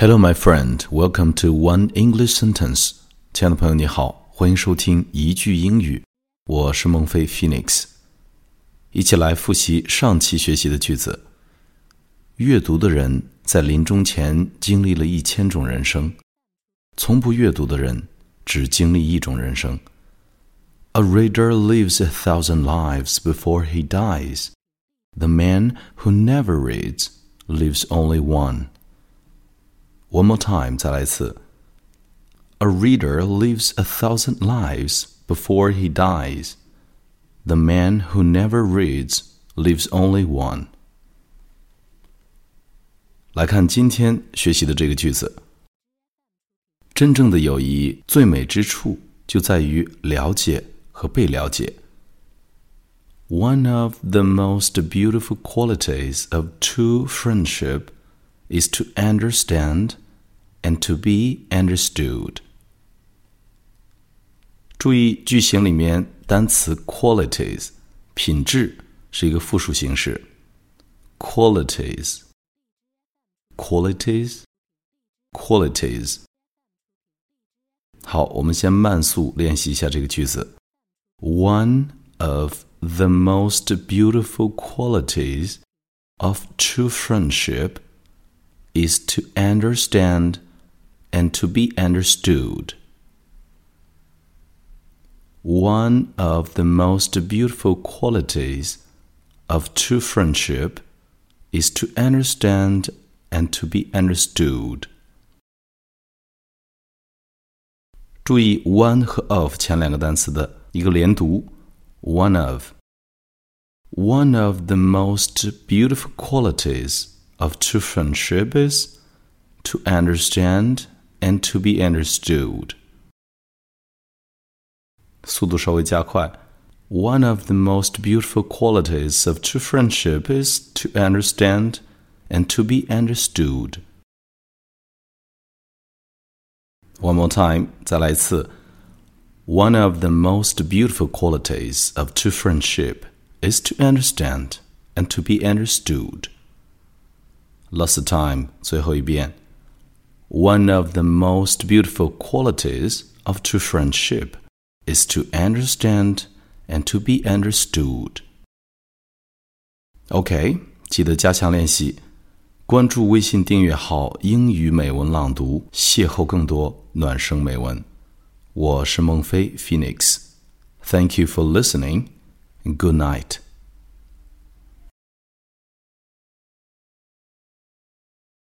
Hello, my friend. Welcome to One English Sentence. 亲爱的朋友，你好，欢迎收听一句英语。我是孟非 Phoenix。一起来复习上期学习的句子。阅读的人在临终前经历了一千种人生，从不阅读的人只经历一种人生。A reader lives a thousand lives before he dies. The man who never reads lives only one. One more time，再来一次。A reader lives a thousand lives before he dies. The man who never reads lives only one. 来看今天学习的这个句子。真正的友谊最美之处就在于了解和被了解。One of the most beautiful qualities of true friendship is to understand and to be understood. 注意句型里面单词 qualities 品质是一个复数形式，qualities qualities qualities。好，我们先慢速练习一下这个句子。One of the most beautiful qualities of true friendship is to understand and to be understood. One of the most beautiful qualities of true friendship is to understand and to be understood. 注意 one 和 of 前两个单词的一个连读，one of。One of the most beautiful qualities of true friendship is to understand and to be understood. 速度稍微加快。One of the most beautiful qualities of true friendship is to understand and to be understood. One more time, 再来一次。One of the most beautiful qualities of true friendship is to understand and to be understood. Last time, 最后一遍。one of the most beautiful qualities of true friendship is to understand and to be understood. OK，记得加强练习，关注微信订阅号“英语美文朗读”，邂逅更多暖声美文。我是孟非 Phoenix，Thank you for listening. Good night.